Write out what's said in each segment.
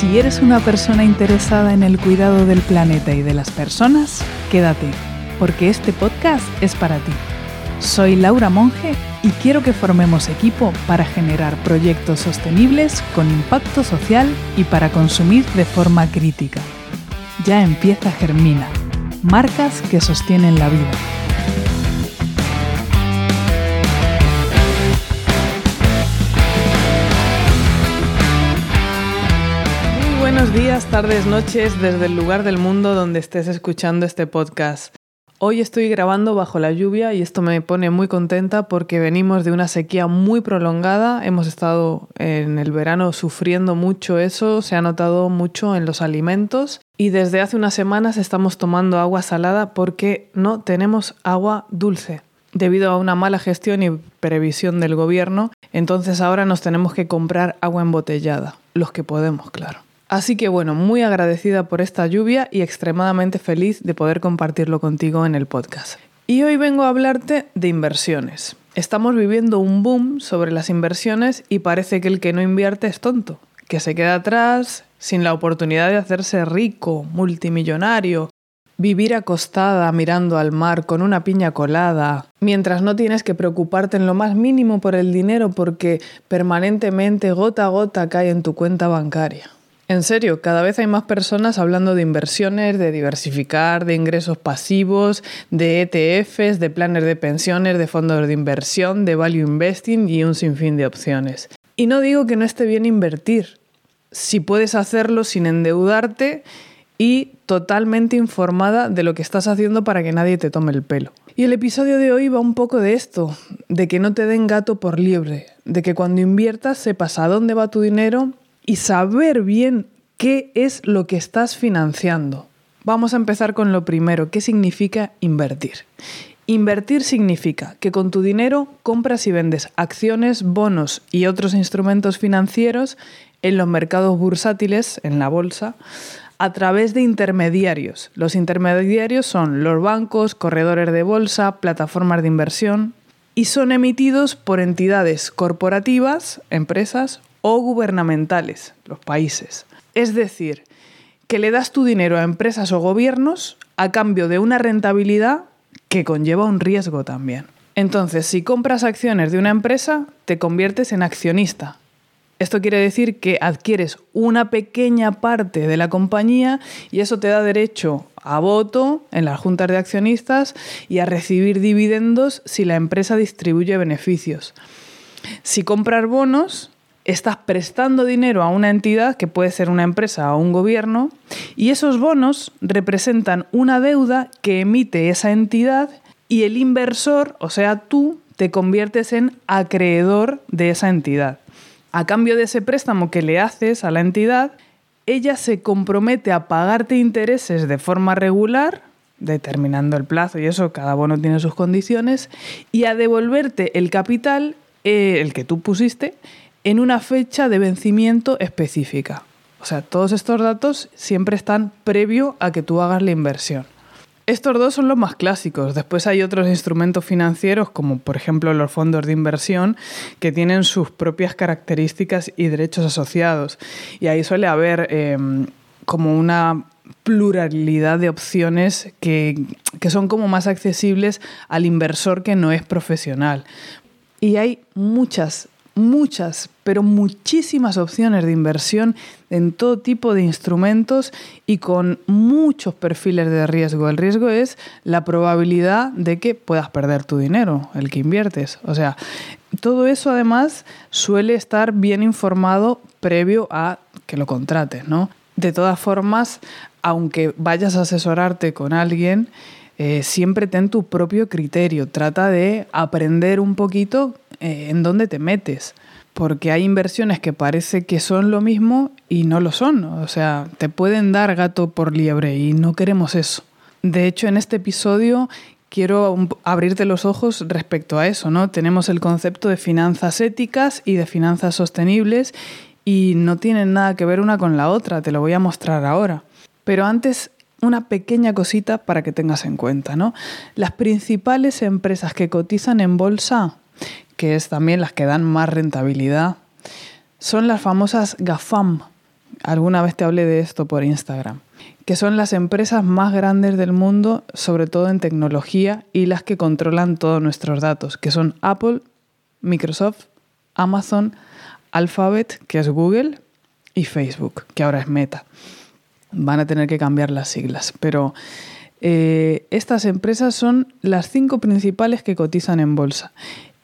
Si eres una persona interesada en el cuidado del planeta y de las personas, quédate, porque este podcast es para ti. Soy Laura Monge y quiero que formemos equipo para generar proyectos sostenibles con impacto social y para consumir de forma crítica. Ya empieza Germina, marcas que sostienen la vida. Días, tardes, noches, desde el lugar del mundo donde estés escuchando este podcast. Hoy estoy grabando bajo la lluvia y esto me pone muy contenta porque venimos de una sequía muy prolongada. Hemos estado en el verano sufriendo mucho eso, se ha notado mucho en los alimentos y desde hace unas semanas estamos tomando agua salada porque no tenemos agua dulce. Debido a una mala gestión y previsión del gobierno, entonces ahora nos tenemos que comprar agua embotellada, los que podemos, claro. Así que bueno, muy agradecida por esta lluvia y extremadamente feliz de poder compartirlo contigo en el podcast. Y hoy vengo a hablarte de inversiones. Estamos viviendo un boom sobre las inversiones y parece que el que no invierte es tonto, que se queda atrás sin la oportunidad de hacerse rico, multimillonario, vivir acostada mirando al mar con una piña colada, mientras no tienes que preocuparte en lo más mínimo por el dinero porque permanentemente gota a gota cae en tu cuenta bancaria. En serio, cada vez hay más personas hablando de inversiones, de diversificar, de ingresos pasivos, de ETFs, de planes de pensiones, de fondos de inversión, de value investing y un sinfín de opciones. Y no digo que no esté bien invertir, si puedes hacerlo sin endeudarte y totalmente informada de lo que estás haciendo para que nadie te tome el pelo. Y el episodio de hoy va un poco de esto, de que no te den gato por liebre, de que cuando inviertas sepas a dónde va tu dinero y saber bien qué es lo que estás financiando. Vamos a empezar con lo primero, ¿qué significa invertir? Invertir significa que con tu dinero compras y vendes acciones, bonos y otros instrumentos financieros en los mercados bursátiles, en la bolsa, a través de intermediarios. Los intermediarios son los bancos, corredores de bolsa, plataformas de inversión y son emitidos por entidades corporativas, empresas o gubernamentales, los países. Es decir, que le das tu dinero a empresas o gobiernos a cambio de una rentabilidad que conlleva un riesgo también. Entonces, si compras acciones de una empresa, te conviertes en accionista. Esto quiere decir que adquieres una pequeña parte de la compañía y eso te da derecho a voto en las juntas de accionistas y a recibir dividendos si la empresa distribuye beneficios. Si compras bonos, estás prestando dinero a una entidad, que puede ser una empresa o un gobierno, y esos bonos representan una deuda que emite esa entidad y el inversor, o sea, tú, te conviertes en acreedor de esa entidad. A cambio de ese préstamo que le haces a la entidad, ella se compromete a pagarte intereses de forma regular, determinando el plazo y eso, cada bono tiene sus condiciones, y a devolverte el capital, eh, el que tú pusiste, en una fecha de vencimiento específica. O sea, todos estos datos siempre están previo a que tú hagas la inversión. Estos dos son los más clásicos. Después hay otros instrumentos financieros, como por ejemplo los fondos de inversión, que tienen sus propias características y derechos asociados. Y ahí suele haber em, como una pluralidad de opciones que, que son como más accesibles al inversor que no es profesional. Y hay muchas muchas, pero muchísimas opciones de inversión en todo tipo de instrumentos y con muchos perfiles de riesgo. El riesgo es la probabilidad de que puedas perder tu dinero, el que inviertes. O sea, todo eso además suele estar bien informado previo a que lo contrates, ¿no? De todas formas, aunque vayas a asesorarte con alguien, eh, siempre ten tu propio criterio. Trata de aprender un poquito eh, en dónde te metes. Porque hay inversiones que parece que son lo mismo y no lo son. O sea, te pueden dar gato por liebre y no queremos eso. De hecho, en este episodio quiero abrirte los ojos respecto a eso, ¿no? Tenemos el concepto de finanzas éticas y de finanzas sostenibles y no tienen nada que ver una con la otra, te lo voy a mostrar ahora. Pero antes una pequeña cosita para que tengas en cuenta, ¿no? Las principales empresas que cotizan en bolsa, que es también las que dan más rentabilidad, son las famosas GAFAM, Alguna vez te hablé de esto por Instagram, que son las empresas más grandes del mundo, sobre todo en tecnología, y las que controlan todos nuestros datos, que son Apple, Microsoft, Amazon, Alphabet, que es Google, y Facebook, que ahora es Meta. Van a tener que cambiar las siglas, pero eh, estas empresas son las cinco principales que cotizan en bolsa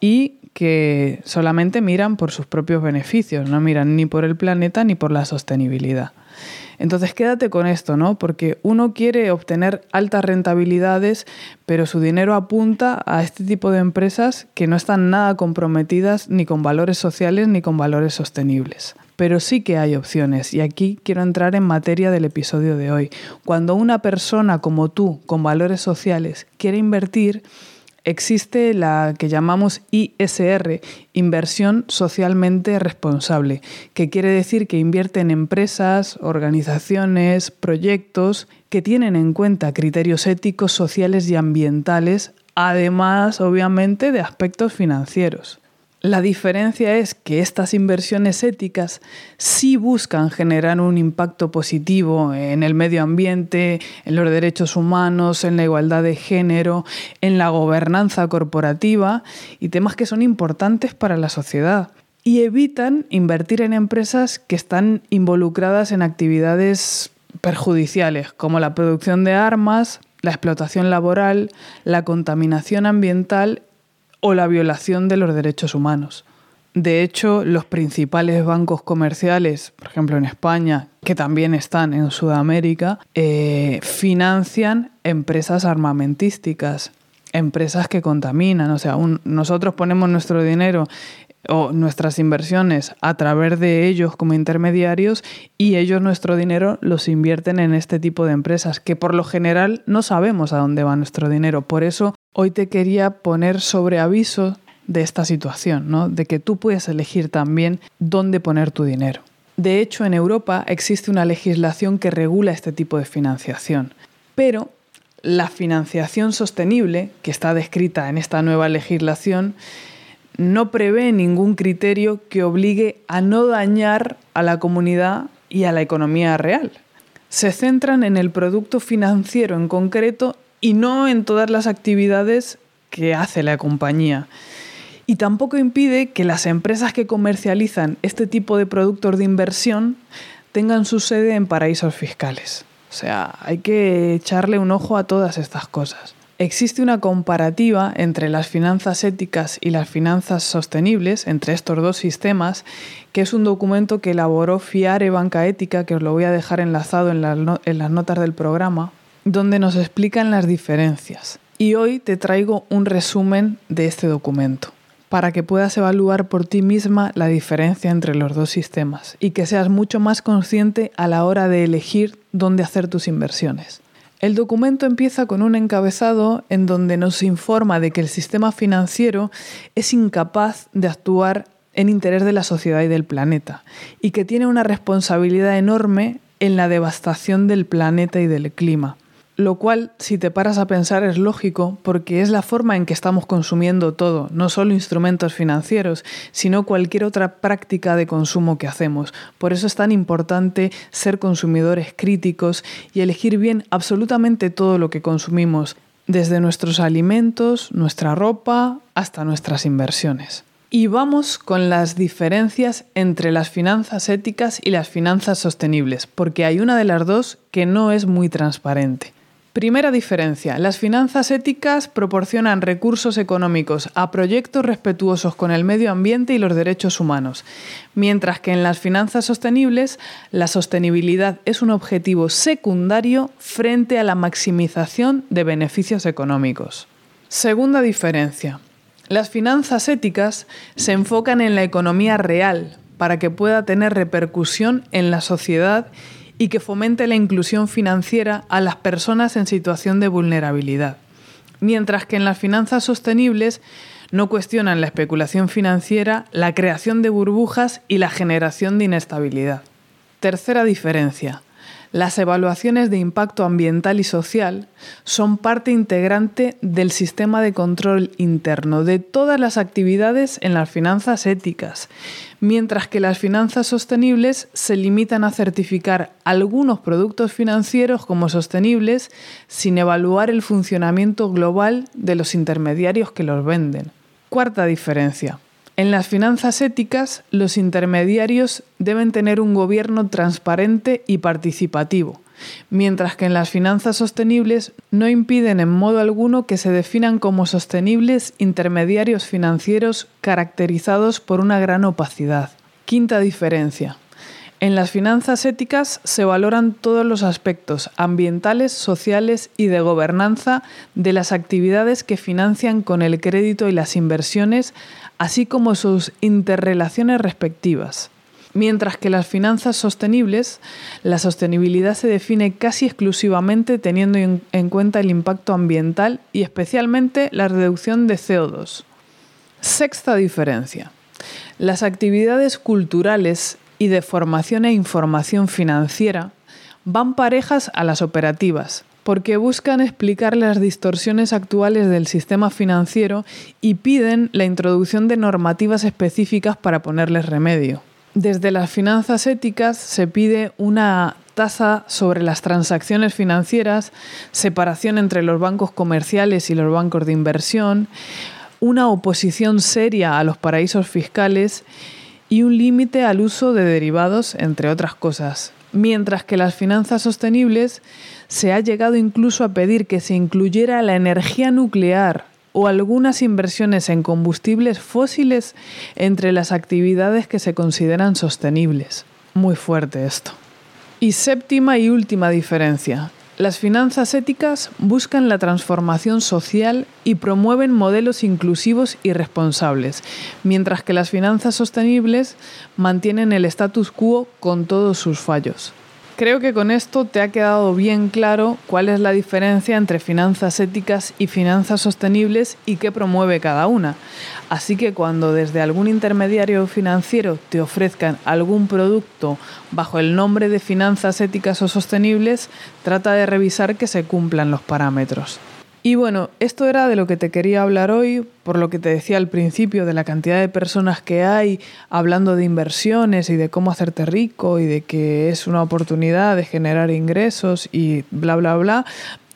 y que solamente miran por sus propios beneficios, no miran ni por el planeta ni por la sostenibilidad. Entonces quédate con esto, ¿no? Porque uno quiere obtener altas rentabilidades, pero su dinero apunta a este tipo de empresas que no están nada comprometidas ni con valores sociales ni con valores sostenibles. Pero sí que hay opciones y aquí quiero entrar en materia del episodio de hoy. Cuando una persona como tú, con valores sociales, quiere invertir, existe la que llamamos ISR, inversión socialmente responsable, que quiere decir que invierte en empresas, organizaciones, proyectos que tienen en cuenta criterios éticos, sociales y ambientales, además obviamente de aspectos financieros. La diferencia es que estas inversiones éticas sí buscan generar un impacto positivo en el medio ambiente, en los derechos humanos, en la igualdad de género, en la gobernanza corporativa y temas que son importantes para la sociedad. Y evitan invertir en empresas que están involucradas en actividades perjudiciales, como la producción de armas, la explotación laboral, la contaminación ambiental o la violación de los derechos humanos. De hecho, los principales bancos comerciales, por ejemplo en España, que también están en Sudamérica, eh, financian empresas armamentísticas, empresas que contaminan. O sea, nosotros ponemos nuestro dinero o nuestras inversiones a través de ellos como intermediarios y ellos nuestro dinero los invierten en este tipo de empresas que por lo general no sabemos a dónde va nuestro dinero. Por eso hoy te quería poner sobre aviso de esta situación, ¿no? de que tú puedes elegir también dónde poner tu dinero. De hecho, en Europa existe una legislación que regula este tipo de financiación, pero la financiación sostenible, que está descrita en esta nueva legislación, no prevé ningún criterio que obligue a no dañar a la comunidad y a la economía real. Se centran en el producto financiero en concreto y no en todas las actividades que hace la compañía. Y tampoco impide que las empresas que comercializan este tipo de productos de inversión tengan su sede en paraísos fiscales. O sea, hay que echarle un ojo a todas estas cosas. Existe una comparativa entre las finanzas éticas y las finanzas sostenibles, entre estos dos sistemas, que es un documento que elaboró Fiare Banca Ética, que os lo voy a dejar enlazado en, en las notas del programa, donde nos explican las diferencias. Y hoy te traigo un resumen de este documento para que puedas evaluar por ti misma la diferencia entre los dos sistemas y que seas mucho más consciente a la hora de elegir dónde hacer tus inversiones. El documento empieza con un encabezado en donde nos informa de que el sistema financiero es incapaz de actuar en interés de la sociedad y del planeta y que tiene una responsabilidad enorme en la devastación del planeta y del clima. Lo cual, si te paras a pensar, es lógico porque es la forma en que estamos consumiendo todo, no solo instrumentos financieros, sino cualquier otra práctica de consumo que hacemos. Por eso es tan importante ser consumidores críticos y elegir bien absolutamente todo lo que consumimos, desde nuestros alimentos, nuestra ropa, hasta nuestras inversiones. Y vamos con las diferencias entre las finanzas éticas y las finanzas sostenibles, porque hay una de las dos que no es muy transparente. Primera diferencia. Las finanzas éticas proporcionan recursos económicos a proyectos respetuosos con el medio ambiente y los derechos humanos, mientras que en las finanzas sostenibles la sostenibilidad es un objetivo secundario frente a la maximización de beneficios económicos. Segunda diferencia. Las finanzas éticas se enfocan en la economía real para que pueda tener repercusión en la sociedad y que fomente la inclusión financiera a las personas en situación de vulnerabilidad. Mientras que en las finanzas sostenibles no cuestionan la especulación financiera, la creación de burbujas y la generación de inestabilidad. Tercera diferencia. Las evaluaciones de impacto ambiental y social son parte integrante del sistema de control interno de todas las actividades en las finanzas éticas, mientras que las finanzas sostenibles se limitan a certificar algunos productos financieros como sostenibles sin evaluar el funcionamiento global de los intermediarios que los venden. Cuarta diferencia. En las finanzas éticas, los intermediarios deben tener un gobierno transparente y participativo, mientras que en las finanzas sostenibles no impiden en modo alguno que se definan como sostenibles intermediarios financieros caracterizados por una gran opacidad. Quinta diferencia. En las finanzas éticas se valoran todos los aspectos ambientales, sociales y de gobernanza de las actividades que financian con el crédito y las inversiones, así como sus interrelaciones respectivas. Mientras que las finanzas sostenibles, la sostenibilidad se define casi exclusivamente teniendo en cuenta el impacto ambiental y especialmente la reducción de CO2. Sexta diferencia. Las actividades culturales y de formación e información financiera van parejas a las operativas, porque buscan explicar las distorsiones actuales del sistema financiero y piden la introducción de normativas específicas para ponerles remedio. Desde las finanzas éticas se pide una tasa sobre las transacciones financieras, separación entre los bancos comerciales y los bancos de inversión, una oposición seria a los paraísos fiscales y un límite al uso de derivados, entre otras cosas. Mientras que las finanzas sostenibles se ha llegado incluso a pedir que se incluyera la energía nuclear o algunas inversiones en combustibles fósiles entre las actividades que se consideran sostenibles. Muy fuerte esto. Y séptima y última diferencia. Las finanzas éticas buscan la transformación social y promueven modelos inclusivos y responsables, mientras que las finanzas sostenibles mantienen el status quo con todos sus fallos. Creo que con esto te ha quedado bien claro cuál es la diferencia entre finanzas éticas y finanzas sostenibles y qué promueve cada una. Así que cuando desde algún intermediario financiero te ofrezcan algún producto bajo el nombre de finanzas éticas o sostenibles, trata de revisar que se cumplan los parámetros. Y bueno, esto era de lo que te quería hablar hoy, por lo que te decía al principio, de la cantidad de personas que hay hablando de inversiones y de cómo hacerte rico y de que es una oportunidad de generar ingresos y bla, bla, bla.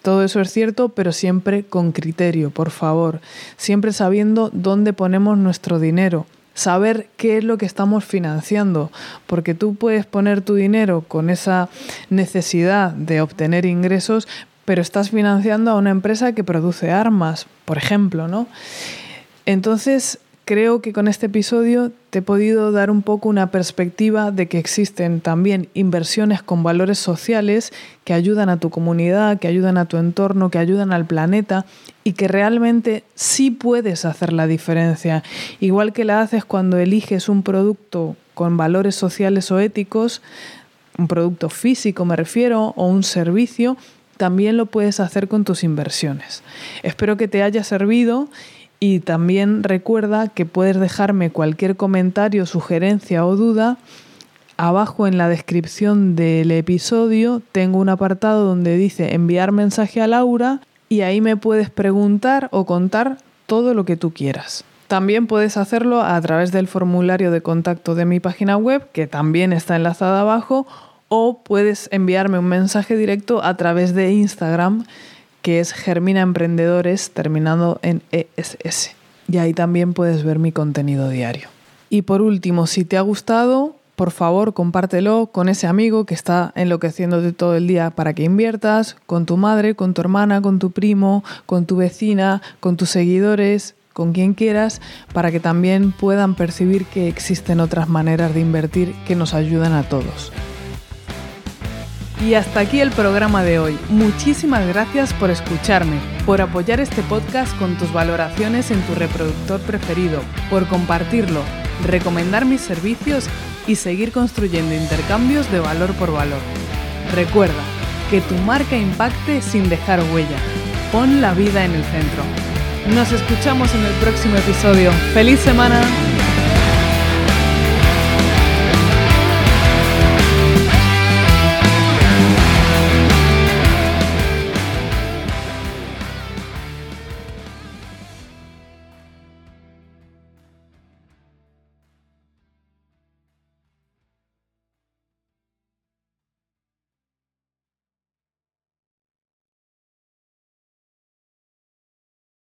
Todo eso es cierto, pero siempre con criterio, por favor. Siempre sabiendo dónde ponemos nuestro dinero saber qué es lo que estamos financiando, porque tú puedes poner tu dinero con esa necesidad de obtener ingresos, pero estás financiando a una empresa que produce armas, por ejemplo, ¿no? Entonces, creo que con este episodio te he podido dar un poco una perspectiva de que existen también inversiones con valores sociales que ayudan a tu comunidad, que ayudan a tu entorno, que ayudan al planeta y que realmente sí puedes hacer la diferencia, igual que la haces cuando eliges un producto con valores sociales o éticos, un producto físico me refiero, o un servicio, también lo puedes hacer con tus inversiones. Espero que te haya servido y también recuerda que puedes dejarme cualquier comentario, sugerencia o duda. Abajo en la descripción del episodio tengo un apartado donde dice enviar mensaje a Laura y ahí me puedes preguntar o contar todo lo que tú quieras. También puedes hacerlo a través del formulario de contacto de mi página web, que también está enlazada abajo, o puedes enviarme un mensaje directo a través de Instagram, que es Germina Emprendedores, terminando en ESS. Y ahí también puedes ver mi contenido diario. Y por último, si te ha gustado, por favor, compártelo con ese amigo que está enloqueciéndote todo el día para que inviertas, con tu madre, con tu hermana, con tu primo, con tu vecina, con tus seguidores, con quien quieras, para que también puedan percibir que existen otras maneras de invertir que nos ayudan a todos. Y hasta aquí el programa de hoy. Muchísimas gracias por escucharme, por apoyar este podcast con tus valoraciones en tu reproductor preferido, por compartirlo, recomendar mis servicios y seguir construyendo intercambios de valor por valor. Recuerda, que tu marca impacte sin dejar huella. Pon la vida en el centro. Nos escuchamos en el próximo episodio. ¡Feliz semana!